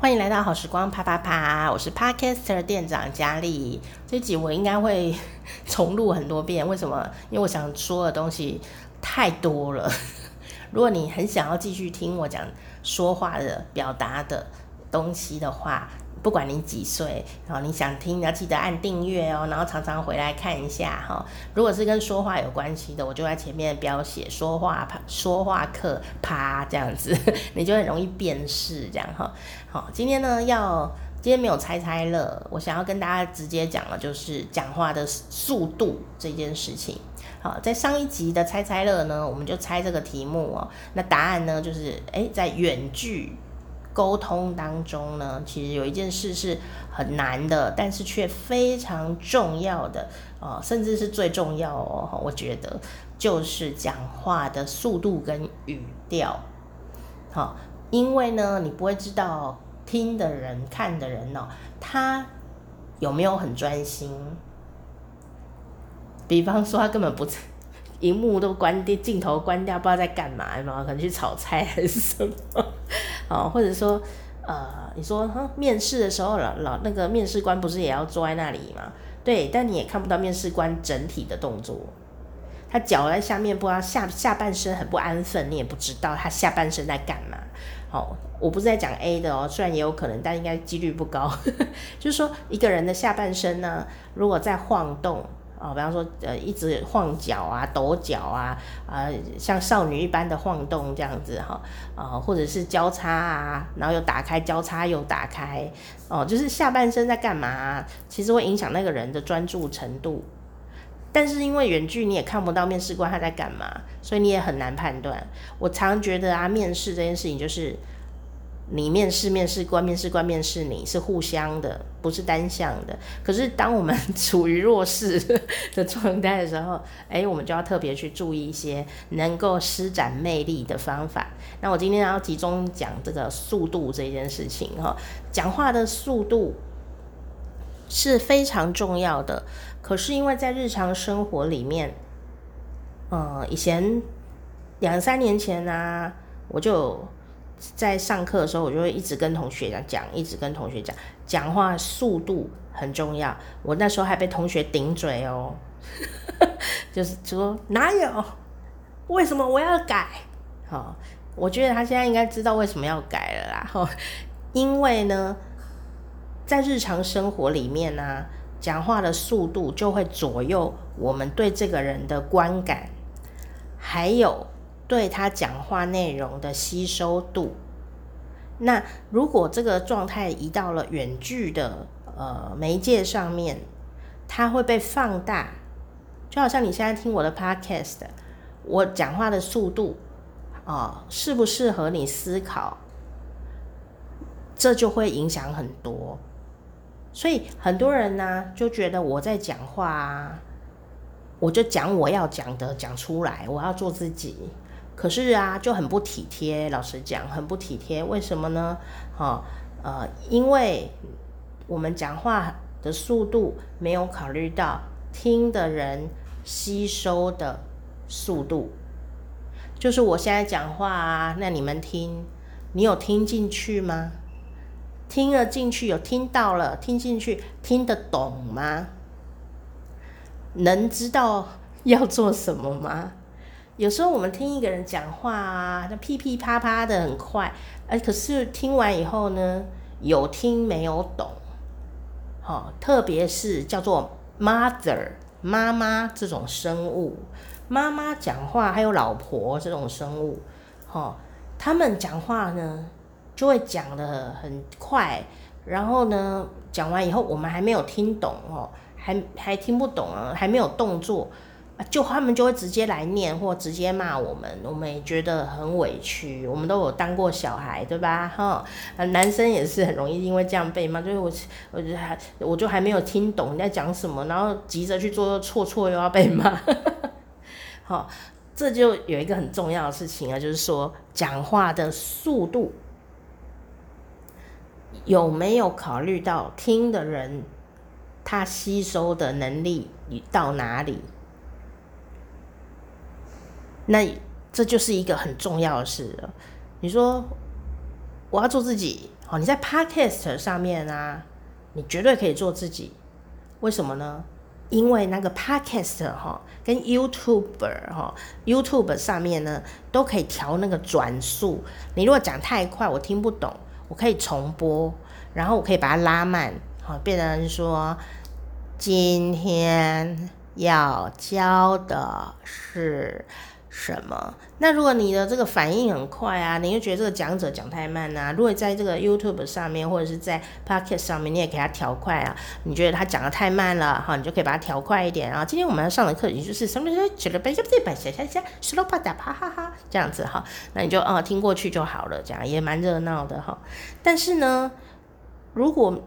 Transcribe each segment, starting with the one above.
欢迎来到好时光啪啪啪，我是 Podcaster 店长佳丽。这集我应该会重录很多遍，为什么？因为我想说的东西太多了。如果你很想要继续听我讲说话的表达的东西的话，不管你几岁，然后你想听，要记得按订阅哦，然后常常回来看一下哈。如果是跟说话有关系的，我就在前面标写说话说话课啪这样子，你就很容易辨识这样哈。好，今天呢要今天没有猜猜乐，我想要跟大家直接讲的就是讲话的速度这件事情。好，在上一集的猜猜乐呢，我们就猜这个题目哦，那答案呢就是哎，在远距。沟通当中呢，其实有一件事是很难的，但是却非常重要的哦，甚至是最重要哦。我觉得就是讲话的速度跟语调。好，因为呢，你不会知道听的人、看的人哦，他有没有很专心。比方说，他根本不，荧幕都关掉，镜头关掉，不知道在干嘛，可能去炒菜还是什么？哦，或者说，呃，你说，哈，面试的时候，老老那个面试官不是也要坐在那里吗？对，但你也看不到面试官整体的动作，他脚在下面，不知道下下半身很不安分，你也不知道他下半身在干嘛。哦，我不是在讲 A 的哦，虽然也有可能，但应该几率不高。就是说，一个人的下半身呢，如果在晃动。哦，比方说，呃，一直晃脚啊，抖脚啊，啊、呃，像少女一般的晃动这样子哈，啊、或者是交叉啊，然后又打开，交叉又打开，哦、就是下半身在干嘛、啊？其实会影响那个人的专注程度。但是因为远距你也看不到面试官他在干嘛，所以你也很难判断。我常觉得啊，面试这件事情就是。你面试面试官，面试官面试你是互相的，不是单向的。可是当我们处于弱势的状态的时候，哎、我们就要特别去注意一些能够施展魅力的方法。那我今天要集中讲这个速度这件事情哈，讲话的速度是非常重要的。可是因为在日常生活里面，呃，以前两三年前呢、我就。在上课的时候，我就会一直跟同学讲，一直跟同学讲，讲话速度很重要。我那时候还被同学顶嘴哦，就是说哪有？为什么我要改？好，我觉得他现在应该知道为什么要改了啦。哈，因为呢，在日常生活里面呢、讲话的速度就会左右我们对这个人的观感，还有。对他讲话内容的吸收度，那如果这个状态移到了远距的呃媒介上面，它会被放大，就好像你现在听我的 podcast，我讲话的速度啊，适不适合你思考，这就会影响很多。所以很多人呢就觉得我在讲话啊，我就讲我要讲的讲出来，我要做自己。可是啊，就很不体贴。老实讲，很不体贴。为什么呢？哈，呃，因为我们讲话的速度没有考虑到听的人吸收的速度。就是我现在讲话啊，那你们听，你有听进去吗？听了进去，有听到了，听进去，听得懂吗？能知道要做什么吗？有时候我们听一个人讲话啊，他噼噼啪啪的很快，哎，可是听完以后呢，有听没有懂，好，特别是叫做 mother 妈妈这种生物，妈妈讲话还有老婆这种生物，哈，他们讲话呢就会讲得很快，然后呢讲完以后我们还没有听懂哦，还还听不懂啊，还没有动作。就他们就会直接来念或直接骂我们，我们也觉得很委屈。我们都有当过小孩，对吧？哈，男生也是很容易因为这样被骂。就是我，我就还我就还没有听懂你在讲什么，然后急着去做错错又要被骂。好，这就有一个很重要的事情啊，就是说讲话的速度有没有考虑到听的人他吸收的能力到哪里？那这就是一个很重要的事了。你说我要做自己。哦，你在 Podcast 上面啊，你绝对可以做自己。为什么呢？因为那个 Podcast 哈，跟 YouTube 哈，YouTube 上面呢都可以调那个转速。你如果讲太快，我听不懂，我可以重播，然后我可以把它拉慢，好，变成说今天要教的是。什么？那如果你的这个反应很快啊，你又觉得这个讲者讲太慢啊，如果在这个 YouTube 上面或者是在 p o c k e t 上面，你也给他调快啊，你觉得他讲的太慢了哈，你就可以把它调快一点啊。今天我们要上的课也就是什么什么，举了杯，对吧？想想想，slow p 哈哈，这样子哈，那你就啊、呃、听过去就好了，这样也蛮热闹的哈。但是呢，如果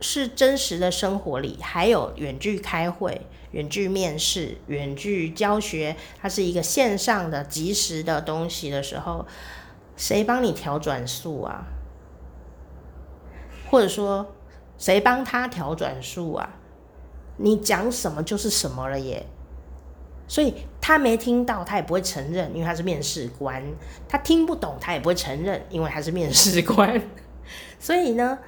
是真实的生活里，还有远距开会。远距面试、远距教学，它是一个线上的即时的东西的时候，谁帮你调转速啊？或者说，谁帮他调转速啊？你讲什么就是什么了耶。所以他没听到，他也不会承认，因为他是面试官；他听不懂，他也不会承认，因为他是面试官。所以呢？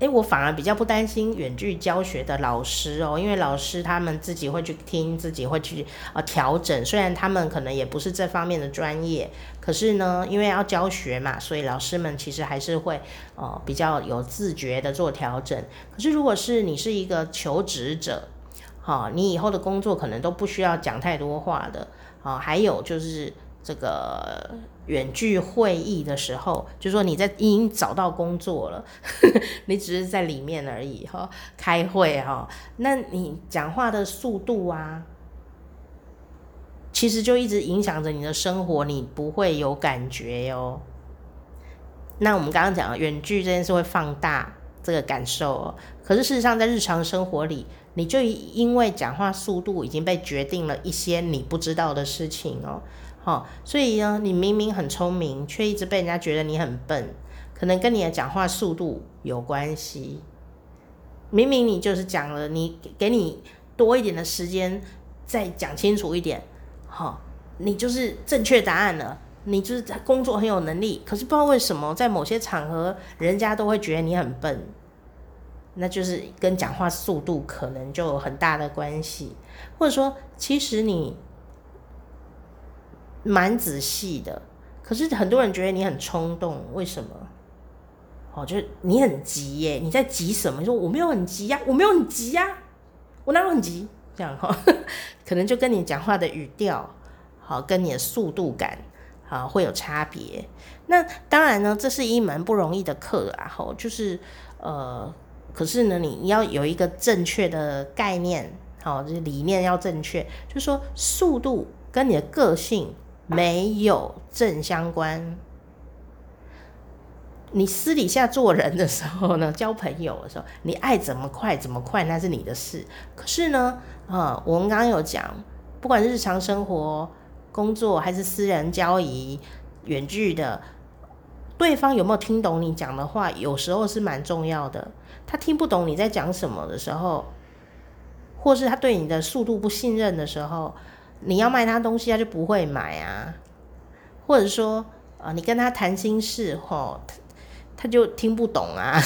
诶，我反而比较不担心远距教学的老师哦，因为老师他们自己会去听，自己会去呃调整。虽然他们可能也不是这方面的专业，可是呢，因为要教学嘛，所以老师们其实还是会呃比较有自觉的做调整。可是如果是你是一个求职者，好，你以后的工作可能都不需要讲太多话的啊。还有就是这个。远距会议的时候，就说你在已经找到工作了，你只是在里面而已哈，开会哈，那你讲话的速度啊，其实就一直影响着你的生活，你不会有感觉哟。那我们刚刚讲了远距这件事会放大这个感受哦，可是事实上在日常生活里，你就因为讲话速度已经被决定了一些你不知道的事情哦。好，所以呢，你明明很聪明，却一直被人家觉得你很笨，可能跟你的讲话速度有关系。明明你就是讲了，你给你多一点的时间，再讲清楚一点，好，你就是正确答案了。你就是在工作很有能力，可是不知道为什么，在某些场合，人家都会觉得你很笨，那就是跟讲话速度可能就有很大的关系，或者说，其实你。蛮仔细的，可是很多人觉得你很冲动，为什么？哦，就是你很急耶，你在急什么？你说我没有很急呀，我没有很急呀，我哪有很急？这样哈，可能就跟你讲话的语调，好，跟你的速度感，啊，会有差别。那当然呢，这是一门不容易的课啊，吼，就是呃，可是呢，你要有一个正确的概念，好，就是理念要正确，就是说速度跟你的个性。没有正相关。你私底下做人的时候呢，交朋友的时候，你爱怎么快怎么快，那是你的事。可是呢，啊，我们刚刚有讲，不管日常生活、工作还是私人交易、远距的，对方有没有听懂你讲的话，有时候是蛮重要的。他听不懂你在讲什么的时候，或是他对你的速度不信任的时候。你要卖他东西，他就不会买啊，或者说，啊，你跟他谈心事，吼，他 他就听不懂啊，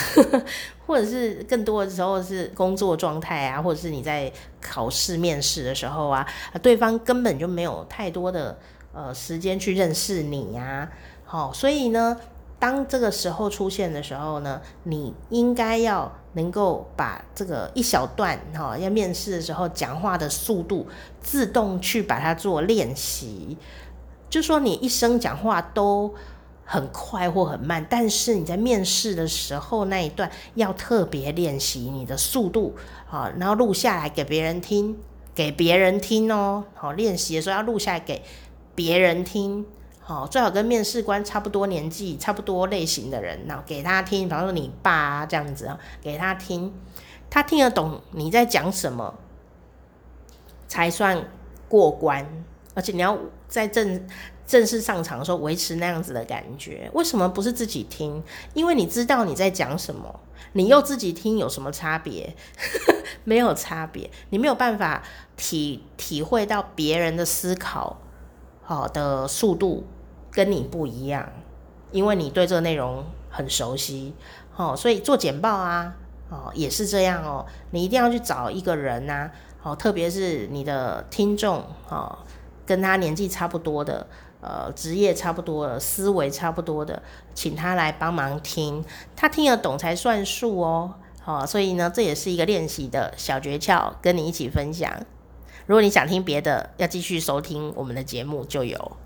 或者是更多的时候是工作状态啊，或者是你在考试面试的时候啊，对方根本就没有太多的呃时间去认识你呀，好，所以呢。当这个时候出现的时候呢，你应该要能够把这个一小段哈，要面试的时候讲话的速度自动去把它做练习。就说你一生讲话都很快或很慢，但是你在面试的时候那一段要特别练习你的速度啊，然后录下来给别人听，给别人听哦。好，练习的时候要录下来给别人听。好，最好跟面试官差不多年纪、差不多类型的人，然后给他听，比方说你爸这样子啊，给他听，他听得懂你在讲什么，才算过关。而且你要在正正式上场的时候维持那样子的感觉。为什么不是自己听？因为你知道你在讲什么，你又自己听有什么差别？没有差别，你没有办法体体会到别人的思考好的速度。跟你不一样，因为你对这个内容很熟悉。哦，所以做简报啊，哦也是这样哦，你一定要去找一个人呐、哦，特别是你的听众，哦，跟他年纪差不多的，呃，职业差不多的，思维差不多的，请他来帮忙听，他听得懂才算数哦。哦，所以呢，这也是一个练习的小诀窍，跟你一起分享。如果你想听别的，要继续收听我们的节目就有。